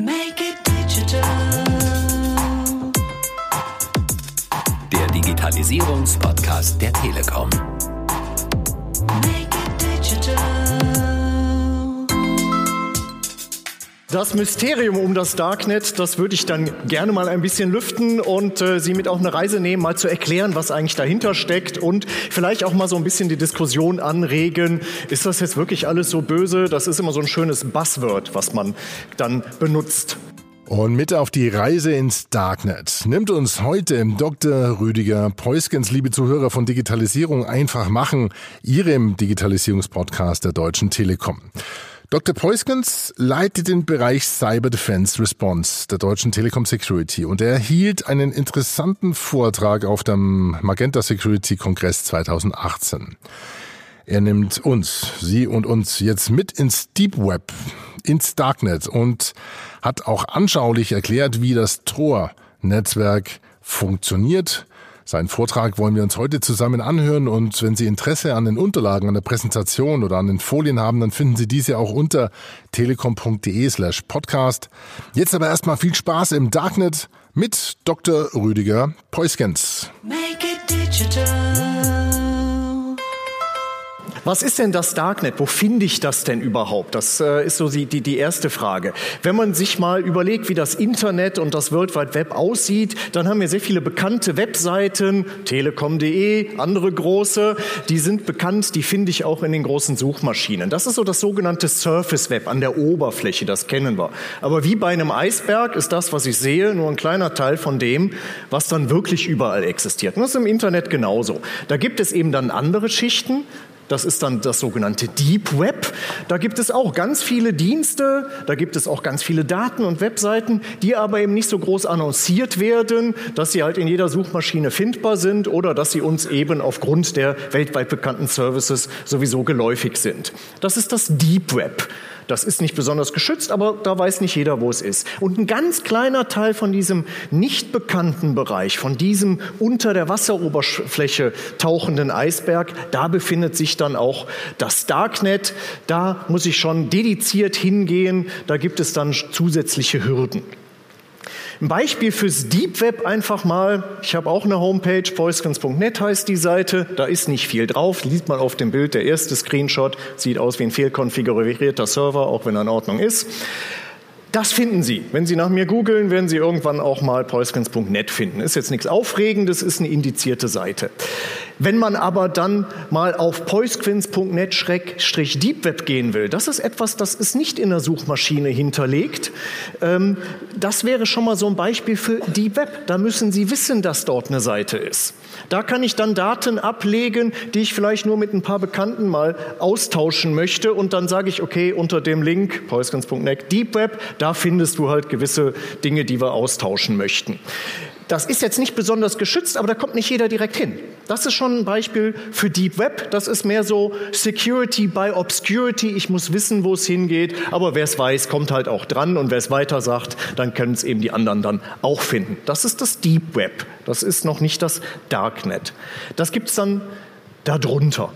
Make it digital. Der Digitalisierungspodcast der Telekom. Das Mysterium um das Darknet, das würde ich dann gerne mal ein bisschen lüften und äh, Sie mit auf eine Reise nehmen, mal zu erklären, was eigentlich dahinter steckt und vielleicht auch mal so ein bisschen die Diskussion anregen. Ist das jetzt wirklich alles so böse? Das ist immer so ein schönes Buzzword, was man dann benutzt. Und mit auf die Reise ins Darknet nimmt uns heute Dr. Rüdiger Preuskens, liebe Zuhörer von Digitalisierung einfach machen, Ihrem Digitalisierungspodcast der Deutschen Telekom. Dr. Preuskens leitet den Bereich Cyber Defense Response der Deutschen Telekom Security und er hielt einen interessanten Vortrag auf dem Magenta Security Kongress 2018. Er nimmt uns, Sie und uns jetzt mit ins Deep Web, ins Darknet und hat auch anschaulich erklärt, wie das Tor-Netzwerk funktioniert, seinen Vortrag wollen wir uns heute zusammen anhören und wenn Sie Interesse an den Unterlagen, an der Präsentation oder an den Folien haben, dann finden Sie diese auch unter telekom.de slash podcast. Jetzt aber erstmal viel Spaß im Darknet mit Dr. Rüdiger Peuskens. Make it digital. Was ist denn das Darknet? Wo finde ich das denn überhaupt? Das äh, ist so die, die, die erste Frage. Wenn man sich mal überlegt, wie das Internet und das World Wide Web aussieht, dann haben wir sehr viele bekannte Webseiten, telekom.de, andere große, die sind bekannt, die finde ich auch in den großen Suchmaschinen. Das ist so das sogenannte Surface Web an der Oberfläche, das kennen wir. Aber wie bei einem Eisberg ist das, was ich sehe, nur ein kleiner Teil von dem, was dann wirklich überall existiert. Und das ist im Internet genauso. Da gibt es eben dann andere Schichten, das ist dann das sogenannte Deep Web. Da gibt es auch ganz viele Dienste, da gibt es auch ganz viele Daten und Webseiten, die aber eben nicht so groß annonciert werden, dass sie halt in jeder Suchmaschine findbar sind oder dass sie uns eben aufgrund der weltweit bekannten Services sowieso geläufig sind. Das ist das Deep Web. Das ist nicht besonders geschützt, aber da weiß nicht jeder, wo es ist. Und ein ganz kleiner Teil von diesem nicht bekannten Bereich, von diesem unter der Wasseroberfläche tauchenden Eisberg, da befindet sich dann auch das Darknet. Da muss ich schon dediziert hingehen. Da gibt es dann zusätzliche Hürden. Ein Beispiel fürs Deep Web einfach mal. Ich habe auch eine Homepage, poiskens.net heißt die Seite. Da ist nicht viel drauf. Sieht man auf dem Bild, der erste Screenshot sieht aus wie ein fehlkonfigurierter Server, auch wenn er in Ordnung ist. Das finden Sie. Wenn Sie nach mir googeln, werden Sie irgendwann auch mal poiskens.net finden. Ist jetzt nichts Aufregendes, ist eine indizierte Seite. Wenn man aber dann mal auf poisquins.net-deepweb gehen will, das ist etwas, das ist nicht in der Suchmaschine hinterlegt. Ähm, das wäre schon mal so ein Beispiel für Deep Web. Da müssen Sie wissen, dass dort eine Seite ist. Da kann ich dann Daten ablegen, die ich vielleicht nur mit ein paar Bekannten mal austauschen möchte. Und dann sage ich, okay, unter dem Link poisquins.net Deep Web, da findest du halt gewisse Dinge, die wir austauschen möchten. Das ist jetzt nicht besonders geschützt, aber da kommt nicht jeder direkt hin. Das ist schon ein Beispiel für Deep Web. Das ist mehr so Security by Obscurity. Ich muss wissen, wo es hingeht, aber wer es weiß, kommt halt auch dran und wer es weiter sagt, dann können es eben die anderen dann auch finden. Das ist das Deep Web. Das ist noch nicht das Darknet. Das gibt es dann darunter.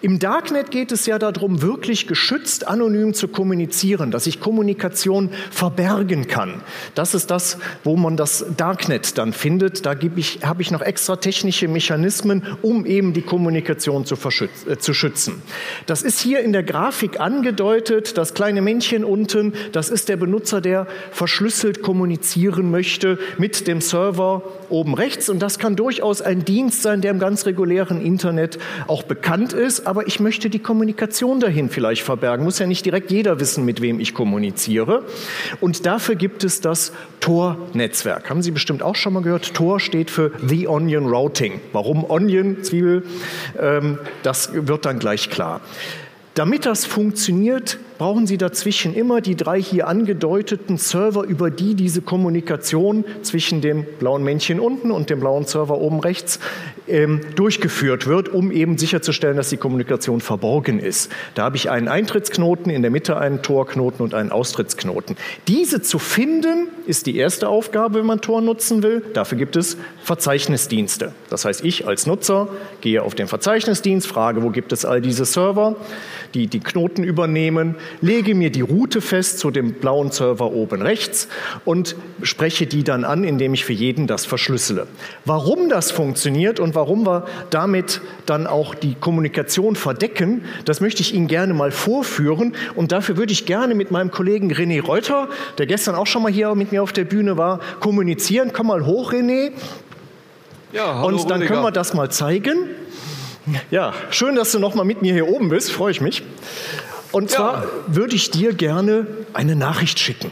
Im Darknet geht es ja darum, wirklich geschützt anonym zu kommunizieren, dass ich Kommunikation verbergen kann. Das ist das, wo man das Darknet dann findet. Da ich, habe ich noch extra technische Mechanismen, um eben die Kommunikation zu, äh, zu schützen. Das ist hier in der Grafik angedeutet. Das kleine Männchen unten, das ist der Benutzer, der verschlüsselt kommunizieren möchte mit dem Server oben rechts. Und das kann durchaus ein Dienst sein, der im ganz regulären Internet auch bekannt ist aber ich möchte die Kommunikation dahin vielleicht verbergen. Muss ja nicht direkt jeder wissen, mit wem ich kommuniziere. Und dafür gibt es das Tor-Netzwerk. Haben Sie bestimmt auch schon mal gehört. Tor steht für The Onion Routing. Warum Onion, Zwiebel? Ähm, das wird dann gleich klar. Damit das funktioniert, brauchen Sie dazwischen immer die drei hier angedeuteten Server, über die diese Kommunikation zwischen dem blauen Männchen unten und dem blauen Server oben rechts ähm, durchgeführt wird, um eben sicherzustellen, dass die Kommunikation verborgen ist. Da habe ich einen Eintrittsknoten, in der Mitte einen Torknoten und einen Austrittsknoten. Diese zu finden, ist die erste Aufgabe, wenn man Tor nutzen will. Dafür gibt es Verzeichnisdienste. Das heißt, ich als Nutzer gehe auf den Verzeichnisdienst, frage, wo gibt es all diese Server, die die Knoten übernehmen lege mir die Route fest zu dem blauen Server oben rechts und spreche die dann an, indem ich für jeden das verschlüssele. Warum das funktioniert und warum wir damit dann auch die Kommunikation verdecken, das möchte ich Ihnen gerne mal vorführen. Und dafür würde ich gerne mit meinem Kollegen René Reuter, der gestern auch schon mal hier mit mir auf der Bühne war, kommunizieren. Komm mal hoch, René. Ja, hallo, Und dann können wir das mal zeigen. Ja, schön, dass du noch mal mit mir hier oben bist, freue ich mich. Und zwar Ja. würde ich dir gerne eine Nachricht schicken.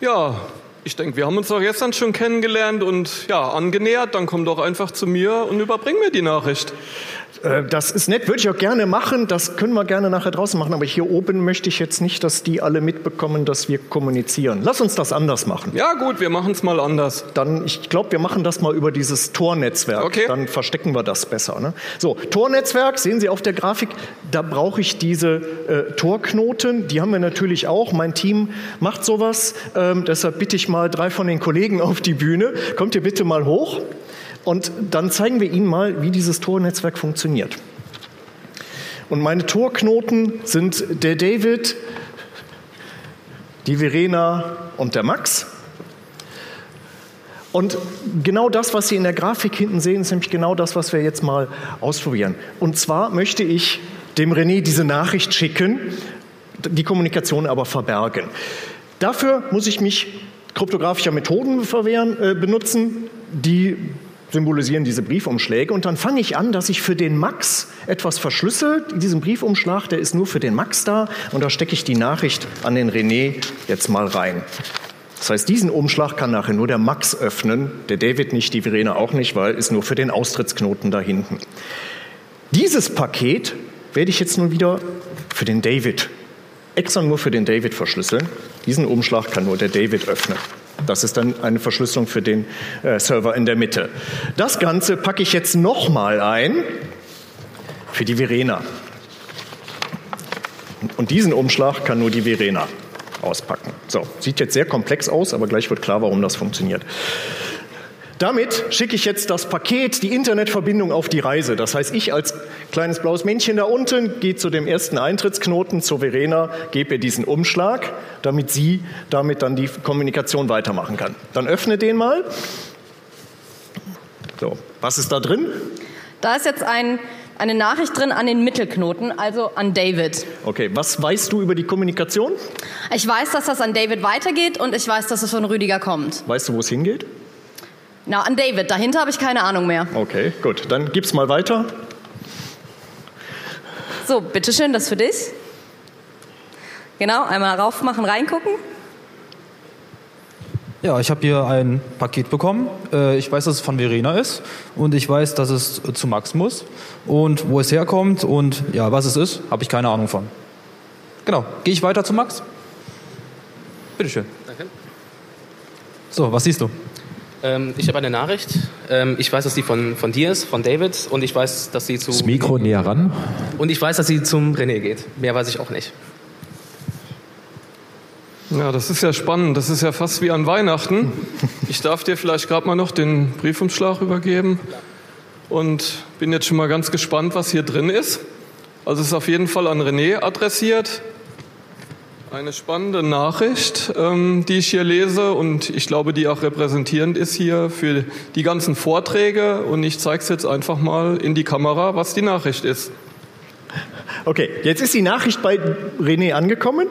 Ja, ich denke, wir haben uns doch gestern schon kennengelernt und ja, angenähert. Dann komm doch einfach zu mir und überbring mir die Nachricht. Äh, Das ist nett, würde ich auch gerne machen. Das können wir gerne nachher draußen machen. Aber hier oben möchte ich jetzt nicht, dass die alle mitbekommen, dass wir kommunizieren. Lass uns das anders machen. Ja, gut, wir machen es mal anders. Dann, ich glaube, wir machen das mal über dieses Tornetzwerk. Okay. Dann verstecken wir das besser. Ne? So, Tornetzwerk, sehen Sie auf der Grafik, da brauche ich diese äh, Torknoten. Die haben wir natürlich auch. Mein Team macht sowas. Ähm, deshalb bitte ich mal drei von den Kollegen auf die Bühne. Kommt ihr bitte mal hoch. Und dann zeigen wir Ihnen mal, wie dieses Tornetzwerk funktioniert. Und meine Torknoten sind der David, die Verena und der Max. Und genau das, was Sie in der Grafik hinten sehen, ist nämlich genau das, was wir jetzt mal ausprobieren. Und zwar möchte ich dem René diese Nachricht schicken, die Kommunikation aber verbergen. Dafür muss ich mich kryptografischer Methoden verwehren, äh, benutzen, die symbolisieren diese Briefumschläge. Und dann fange ich an, dass ich für den Max etwas verschlüssel. Diesen Briefumschlag, der ist nur für den Max da. Und da stecke ich die Nachricht an den René jetzt mal rein. Das heißt, diesen Umschlag kann nachher nur der Max öffnen, der David nicht, die Verena auch nicht, weil ist nur für den Austrittsknoten da hinten. Dieses Paket werde ich jetzt nun wieder für den David, extra nur für den David verschlüsseln. Diesen Umschlag kann nur der David öffnen. Das ist dann eine Verschlüsselung für den äh, Server in der Mitte. Das Ganze packe ich jetzt nochmal ein für die Verena. Und diesen Umschlag kann nur die Verena auspacken. So, sieht jetzt sehr komplex aus, aber gleich wird klar, warum das funktioniert. Damit schicke ich jetzt das Paket, die Internetverbindung auf die Reise. Das heißt, ich als kleines blaues Männchen da unten gehe zu dem ersten Eintrittsknoten, zu Verena, gebe ihr diesen Umschlag, damit sie damit dann die Kommunikation weitermachen kann. Dann öffne den mal. So, was ist da drin? Da ist jetzt ein, eine Nachricht drin an den Mittelknoten, also an David. Okay, was weißt du über die Kommunikation? Ich weiß, dass das an David weitergeht und ich weiß, dass es von Rüdiger kommt. Weißt du, wo es hingeht? Na, an David. Dahinter habe ich keine Ahnung mehr. Okay, gut. Dann gib's mal weiter. So, bitteschön, das für dich. Genau, einmal raufmachen, reingucken. Ja, ich habe hier ein Paket bekommen. Äh, Ich weiß, dass es von Verena ist und ich weiß, dass es zu Max muss und wo es herkommt und ja, was es ist, habe ich keine Ahnung von. Genau, gehe ich weiter zu Max? Bitteschön. Danke. So, was siehst du? Ähm, ich habe eine Nachricht. Ähm, ich weiß, dass die von, von dir ist, von David, und ich weiß, dass sie zu Das Mikro näher ran. und ich weiß, dass sie zum René geht. Mehr weiß ich auch nicht. Ja, das ist ja spannend. Das ist ja fast wie an Weihnachten. Ich darf dir vielleicht gerade mal noch den Briefumschlag übergeben und bin jetzt schon mal ganz gespannt, was hier drin ist. Also es ist auf jeden Fall an René adressiert. Eine spannende Nachricht, ähm, die ich hier lese und ich glaube, die auch repräsentierend ist hier für die ganzen Vorträge. Und ich zeige es jetzt einfach mal in die Kamera, was die Nachricht ist. Okay, jetzt ist die Nachricht bei René angekommen.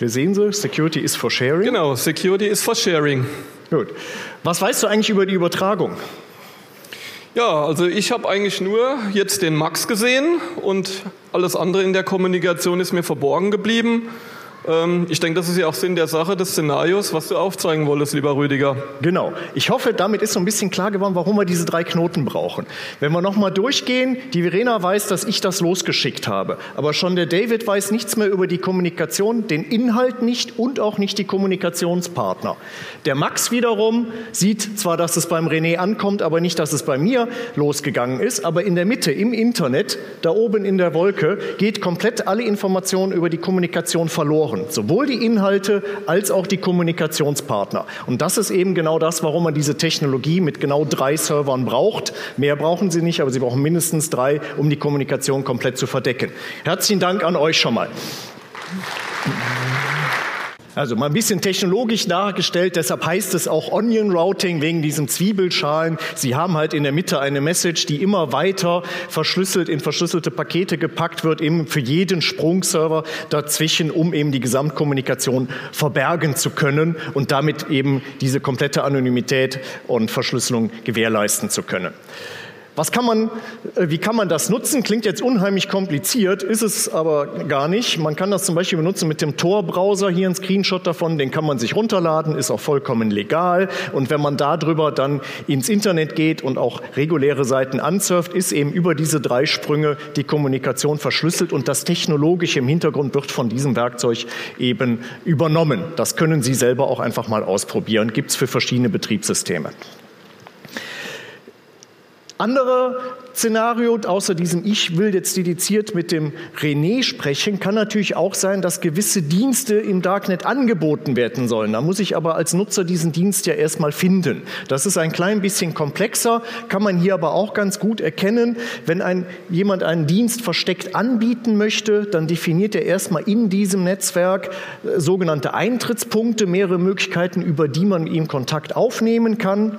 Wir sehen sie, Security is for sharing. Genau, Security is for Sharing. Gut. Was weißt du eigentlich über die Übertragung? Ja, also ich habe eigentlich nur jetzt den Max gesehen und alles andere in der Kommunikation ist mir verborgen geblieben. Ähm, ich denke, das ist ja auch Sinn der Sache des Szenarios, was du aufzeigen wolltest, lieber Rüdiger. Genau. Ich hoffe, damit ist so ein bisschen klar geworden, warum wir diese drei Knoten brauchen. Wenn wir nochmal durchgehen, die Verena weiß, dass ich das losgeschickt habe. Aber schon der David weiß nichts mehr über die Kommunikation, den Inhalt nicht und auch nicht die Kommunikationspartner. Der Max wiederum sieht zwar, dass es beim René ankommt, aber nicht, dass es bei mir losgegangen ist. Aber in der Mitte, im Internet, da oben in der Wolke, geht komplett alle Informationen über die Kommunikation verloren. Verloren. Sowohl die Inhalte als auch die Kommunikationspartner. Und das ist eben genau das, warum man diese Technologie mit genau drei Servern braucht. Mehr brauchen Sie nicht, aber Sie brauchen mindestens drei, um die Kommunikation komplett zu verdecken. Herzlichen Dank an euch schon mal. Also mal ein bisschen technologisch dargestellt, deshalb heißt es auch Onion Routing wegen diesen Zwiebelschalen. Sie haben halt in der Mitte eine Message, die immer weiter verschlüsselt in verschlüsselte Pakete gepackt wird, eben für jeden Sprungserver dazwischen, um eben die Gesamtkommunikation verbergen zu können und damit eben diese komplette Anonymität und Verschlüsselung gewährleisten zu können. Was kann man, äh, wie kann man das nutzen? Klingt jetzt unheimlich kompliziert, ist es aber gar nicht. Man kann das zum Beispiel benutzen mit dem Tor-Browser. Hier ein Screenshot davon, den kann man sich runterladen, ist auch vollkommen legal. Und wenn man darüber dann ins Internet geht und auch reguläre Seiten ansurft, ist eben über diese drei Sprünge die Kommunikation verschlüsselt und das Technologische im Hintergrund wird von diesem Werkzeug eben übernommen. Das können Sie selber auch einfach mal ausprobieren. Gibt es für verschiedene Betriebssysteme. Andere Szenario, außer diesem Ich will jetzt dediziert mit dem René sprechen, kann natürlich auch sein, dass gewisse Dienste im Darknet angeboten werden sollen. Da muss ich aber als Nutzer diesen Dienst ja erstmal finden. Das ist ein klein bisschen komplexer, kann man hier aber auch ganz gut erkennen. Wenn ein, jemand einen Dienst versteckt anbieten möchte, dann definiert er erstmal in diesem Netzwerk äh, sogenannte Eintrittspunkte, mehrere Möglichkeiten, über die man ihm Kontakt aufnehmen kann.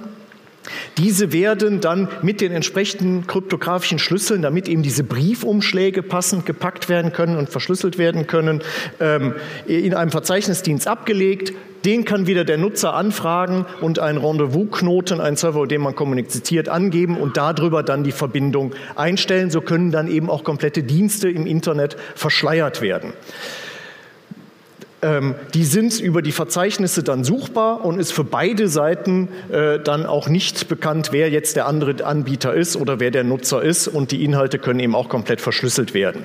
Diese werden dann mit den entsprechenden kryptografischen Schlüsseln, damit eben diese Briefumschläge passend gepackt werden können und verschlüsselt werden können, ähm, in einem Verzeichnisdienst abgelegt. Den kann wieder der Nutzer anfragen und einen Rendezvous-Knoten, einen Server, den man kommuniziert, angeben und darüber dann die Verbindung einstellen. So können dann eben auch komplette Dienste im Internet verschleiert werden. Ähm, die sind über die Verzeichnisse dann suchbar und ist für beide Seiten äh, dann auch nicht bekannt, wer jetzt der andere Anbieter ist oder wer der Nutzer ist und die Inhalte können eben auch komplett verschlüsselt werden.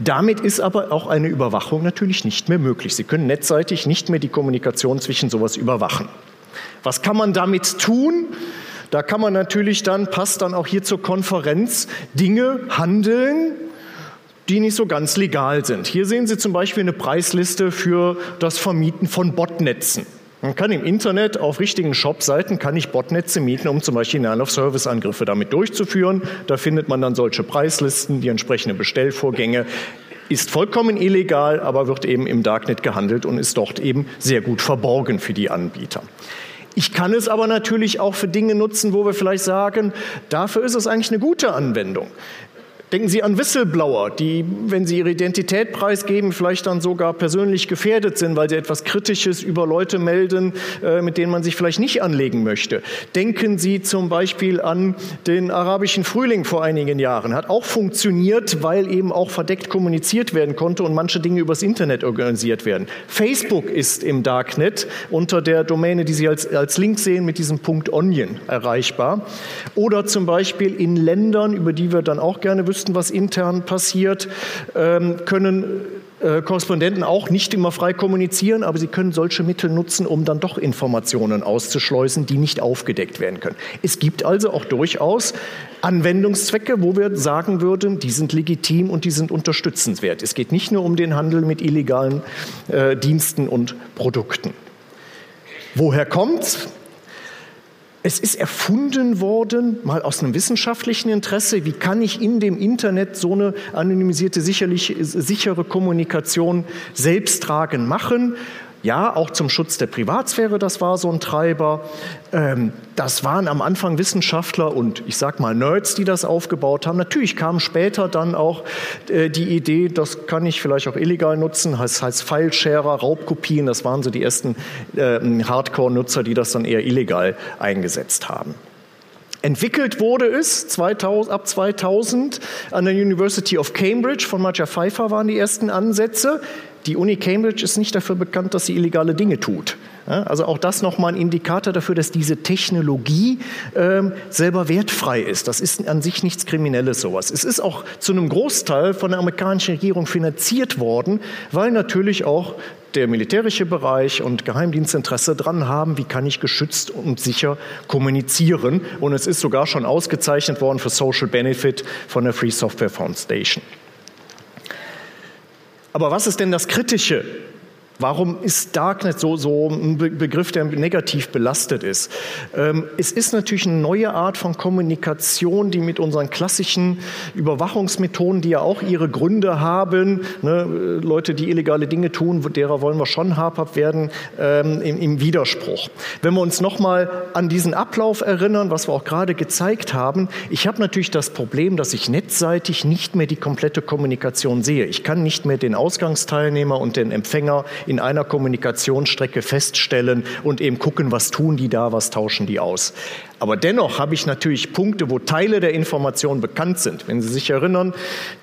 Damit ist aber auch eine Überwachung natürlich nicht mehr möglich. Sie können netzseitig nicht mehr die Kommunikation zwischen sowas überwachen. Was kann man damit tun? Da kann man natürlich dann, passt dann auch hier zur Konferenz, Dinge handeln, die nicht so ganz legal sind. Hier sehen Sie zum Beispiel eine Preisliste für das Vermieten von Botnetzen. Man kann im Internet auf richtigen Shop-Seiten kann ich Botnetze mieten, um zum Beispiel Denial-of-Service-Angriffe damit durchzuführen. Da findet man dann solche Preislisten, die entsprechenden Bestellvorgänge. Ist vollkommen illegal, aber wird eben im Darknet gehandelt und ist dort eben sehr gut verborgen für die Anbieter. Ich kann es aber natürlich auch für Dinge nutzen, wo wir vielleicht sagen, dafür ist es eigentlich eine gute Anwendung. Denken Sie an Whistleblower, die, wenn sie ihre Identität preisgeben, vielleicht dann sogar persönlich gefährdet sind, weil sie etwas Kritisches über Leute melden, äh, mit denen man sich vielleicht nicht anlegen möchte. Denken Sie zum Beispiel an den arabischen Frühling vor einigen Jahren. Hat auch funktioniert, weil eben auch verdeckt kommuniziert werden konnte und manche Dinge übers Internet organisiert werden. Facebook ist im Darknet unter der Domäne, die Sie als, als Link sehen, mit diesem Punkt Onion erreichbar. Oder zum Beispiel in Ländern, über die wir dann auch gerne wüssten, was intern passiert, ähm, können äh, Korrespondenten auch nicht immer frei kommunizieren, aber sie können solche Mittel nutzen, um dann doch Informationen auszuschleusen, die nicht aufgedeckt werden können. Es gibt also auch durchaus Anwendungszwecke, wo wir sagen würden, die sind legitim und die sind unterstützenswert. Es geht nicht nur um den Handel mit illegalen äh, Diensten und Produkten. Woher kommt's? Es ist erfunden worden, mal aus einem wissenschaftlichen Interesse. Wie kann ich in dem Internet so eine anonymisierte, sicherlich sichere Kommunikation selbsttragend machen? Ja, auch zum Schutz der Privatsphäre, das war so ein Treiber. Ähm, das waren am Anfang Wissenschaftler und ich sag mal Nerds, die das aufgebaut haben. Natürlich kam später dann auch äh, die Idee, das kann ich vielleicht auch illegal nutzen, das heißt Filesharer, Raubkopien, das waren so die ersten äh, Hardcore-Nutzer, die das dann eher illegal eingesetzt haben. Entwickelt wurde es 2000, ab 2000 an der University of Cambridge von Maja Pfeiffer waren die ersten Ansätze. Die Uni Cambridge ist nicht dafür bekannt, dass sie illegale Dinge tut. Also auch das nochmal ein Indikator dafür, dass diese Technologie ähm, selber wertfrei ist. Das ist an sich nichts Kriminelles sowas. Es ist auch zu einem Großteil von der amerikanischen Regierung finanziert worden, weil natürlich auch der militärische Bereich und Geheimdienstinteresse dran haben, wie kann ich geschützt und sicher kommunizieren. Und es ist sogar schon ausgezeichnet worden für Social Benefit von der Free Software Foundation. Aber was ist denn das Kritische Warum ist Darknet so, so ein Be Begriff, der negativ belastet ist? Ähm, es ist natürlich eine neue Art von Kommunikation, die mit unseren klassischen Überwachungsmethoden, die ja auch ihre Gründe haben, ne, Leute, die illegale Dinge tun, derer wollen wir schon habhaft werden, ähm, im, im Widerspruch. Wenn wir uns nochmal an diesen Ablauf erinnern, was wir auch gerade gezeigt haben, ich habe natürlich das Problem, dass ich netzseitig nicht mehr die komplette Kommunikation sehe. Ich kann nicht mehr den Ausgangsteilnehmer und den Empfänger in einer Kommunikationsstrecke feststellen und eben gucken, was tun die da, was tauschen die aus. Aber dennoch habe ich natürlich Punkte, wo Teile der Information bekannt sind. Wenn Sie sich erinnern,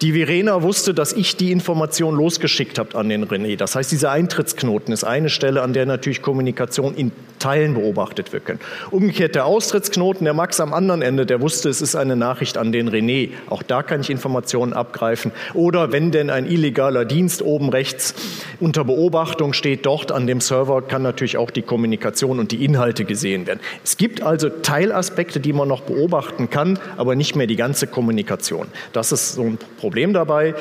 die Verena wusste, dass ich die Information losgeschickt habe an den René. Das heißt, dieser Eintrittsknoten ist eine Stelle, an der natürlich Kommunikation in Teilen beobachtet wird. Umgekehrt der Austrittsknoten, der Max am anderen Ende, der wusste, es ist eine Nachricht an den René. Auch da kann ich Informationen abgreifen. Oder wenn denn ein illegaler Dienst oben rechts unter Beobachtung steht, dort an dem Server kann natürlich auch die Kommunikation und die Inhalte gesehen werden. Es gibt also Teilaspekte, die man noch beobachten kann, aber nicht mehr die ganze Kommunikation. Das ist so ein Problem dabei.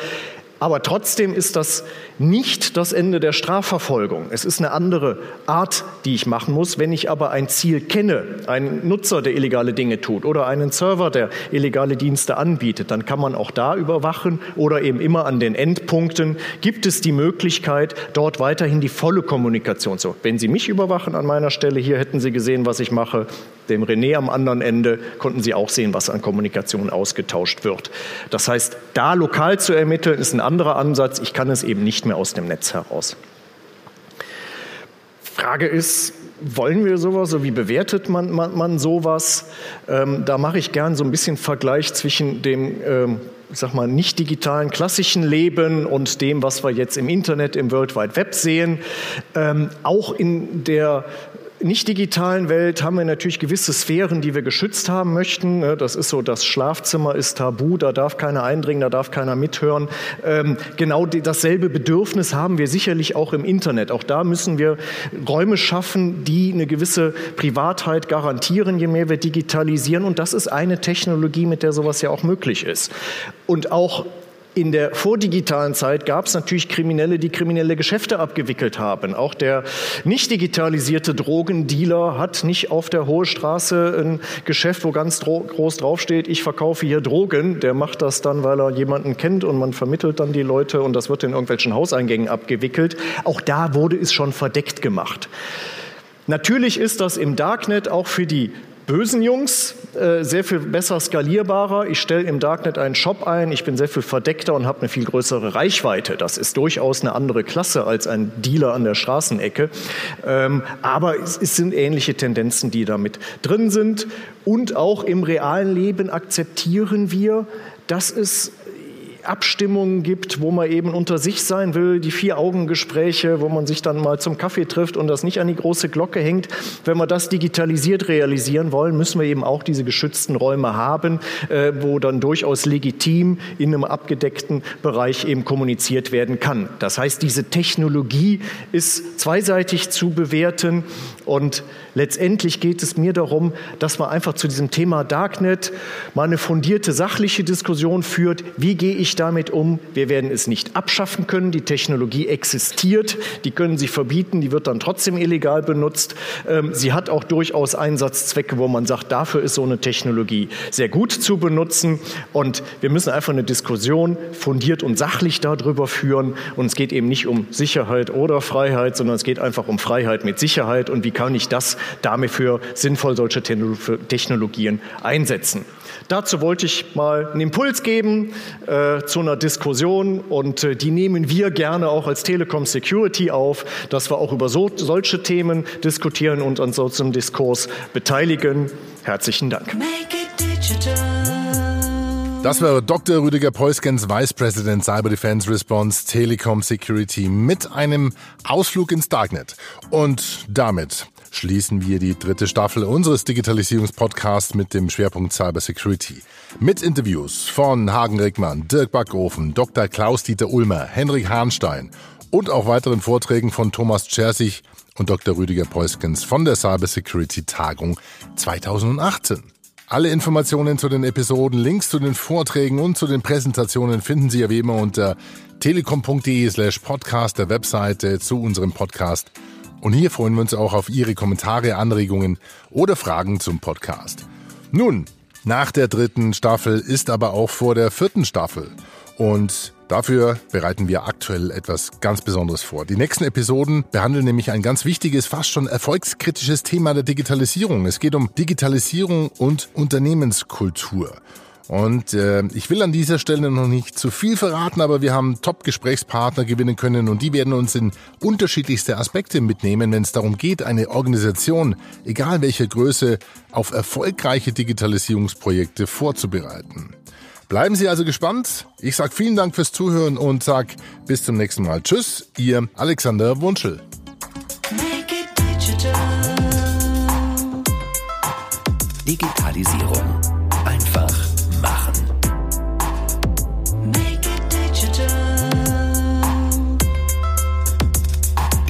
Aber trotzdem ist das nicht das Ende der Strafverfolgung. Es ist eine andere Art, die ich machen muss. Wenn ich aber ein Ziel kenne, einen Nutzer, der illegale Dinge tut oder einen Server, der illegale Dienste anbietet, dann kann man auch da überwachen oder eben immer an den Endpunkten gibt es die Möglichkeit, dort weiterhin die volle Kommunikation zu. Wenn Sie mich überwachen an meiner Stelle, hier hätten Sie gesehen, was ich mache. Dem René am anderen Ende konnten Sie auch sehen, was an Kommunikation ausgetauscht wird. Das heißt, da lokal zu ermitteln, ist ein anderer Ansatz. Ich kann es eben nicht mehr aus dem Netz heraus. Frage ist, wollen wir sowas? So wie bewertet man, man, man sowas? Ähm, da mache ich gern so ein bisschen Vergleich zwischen dem, ähm, ich sag mal, nicht digitalen klassischen Leben und dem, was wir jetzt im Internet, im World Wide Web sehen. Ähm, auch in der nicht digitalen Welt haben wir natürlich gewisse Sphären, die wir geschützt haben möchten. Ne, Das ist so, das Schlafzimmer ist tabu, da darf keiner eindringen, da darf keiner mithören. Ähm, genau dasselbe Bedürfnis haben wir sicherlich auch im Internet. Auch da müssen wir Räume schaffen, die eine gewisse Privatheit garantieren, je mehr wir digitalisieren. Und das ist eine Technologie, mit der sowas ja auch möglich ist. Und auch in der vordigitalen Zeit gab es natürlich Kriminelle, die kriminelle Geschäfte abgewickelt haben. Auch der nicht digitalisierte Drogendealer hat nicht auf der Hohe Straße ein Geschäft, wo ganz groß draufsteht, ich verkaufe hier Drogen. Der macht das dann, weil er jemanden kennt und man vermittelt dann die Leute und das wird in irgendwelchen Hauseingängen abgewickelt. Auch da wurde es schon verdeckt gemacht. Natürlich ist das im Darknet auch für die bösen Jungs äh, sehr viel besser skalierbarer. Ich stelle im Darknet einen Shop ein, ich bin sehr viel verdeckter und habe eine viel größere Reichweite. Das ist durchaus eine andere Klasse als ein Dealer an der Straßenecke. Ähm, aber es, es sind ähnliche Tendenzen, die damit drin sind. Und auch im realen Leben akzeptieren wir, dass es Abstimmungen gibt, wo man eben unter sich sein will, die Vier-Augen-Gespräche, wo man sich dann mal zum Kaffee trifft und das nicht an die große Glocke hängt. Wenn wir das digitalisiert realisieren wollen, müssen wir eben auch diese geschützten Räume haben, äh, wo dann durchaus legitim in einem abgedeckten Bereich eben kommuniziert werden kann. Das heißt, diese Technologie ist zweiseitig zu bewerten und letztendlich geht es mir darum, dass man einfach zu diesem Thema Darknet mal eine fundierte sachliche Diskussion führt. Wie gehe ich damit um? Wir werden es nicht abschaffen können. Die Technologie existiert. Die können Sie verbieten. Die wird dann trotzdem illegal benutzt. Ähm, Sie hat auch durchaus Einsatzzwecke, wo man sagt, dafür ist so eine Technologie sehr gut zu benutzen. Und wir müssen einfach eine Diskussion fundiert und sachlich darüber führen. Und es geht eben nicht um Sicherheit oder Freiheit, sondern es geht einfach um Freiheit mit Sicherheit. Und wie kann ich das damit für sinnvoll solche Technologien einsetzen? Dazu wollte ich mal einen Impuls geben äh, zu einer Diskussion und äh, die nehmen wir gerne auch als Telekom Security auf, dass wir auch über so, solche Themen diskutieren und an so einem Diskurs beteiligen. Herzlichen Dank. Das wäre Dr. Rüdiger Preuskens, Vice President Cyber Defense Response Telekom Security mit einem Ausflug ins Darknet. Und damit schließen wir die dritte Staffel unseres Digitalisierungspodcasts mit dem Schwerpunkt Cyber Security. Mit Interviews von Hagen Rickmann, Dirk Backofen, Dr. Klaus-Dieter Ulmer, Henrik Hahnstein und auch weiteren Vorträgen von Thomas Chersich und Dr. Rüdiger Preuskens von der Cyber Security Tagung 2018. Alle Informationen zu den Episoden, Links zu den Vorträgen und zu den Präsentationen finden Sie ja wie immer unter telekom.de slash podcast, der Webseite zu unserem Podcast. Und hier freuen wir uns auch auf Ihre Kommentare, Anregungen oder Fragen zum Podcast. Nun, nach der dritten Staffel ist aber auch vor der vierten Staffel. Und Dafür bereiten wir aktuell etwas ganz Besonderes vor. Die nächsten Episoden behandeln nämlich ein ganz wichtiges, fast schon erfolgskritisches Thema der Digitalisierung. Es geht um Digitalisierung und Unternehmenskultur. Und äh, ich will an dieser Stelle noch nicht zu viel verraten, aber wir haben Top-Gesprächspartner gewinnen können und die werden uns in unterschiedlichste Aspekte mitnehmen, wenn es darum geht, eine Organisation, egal welcher Größe, auf erfolgreiche Digitalisierungsprojekte vorzubereiten. Bleiben Sie also gespannt. Ich sage vielen Dank fürs Zuhören und sage bis zum nächsten Mal. Tschüss, Ihr Alexander Wunschel. Make it digital. Digitalisierung.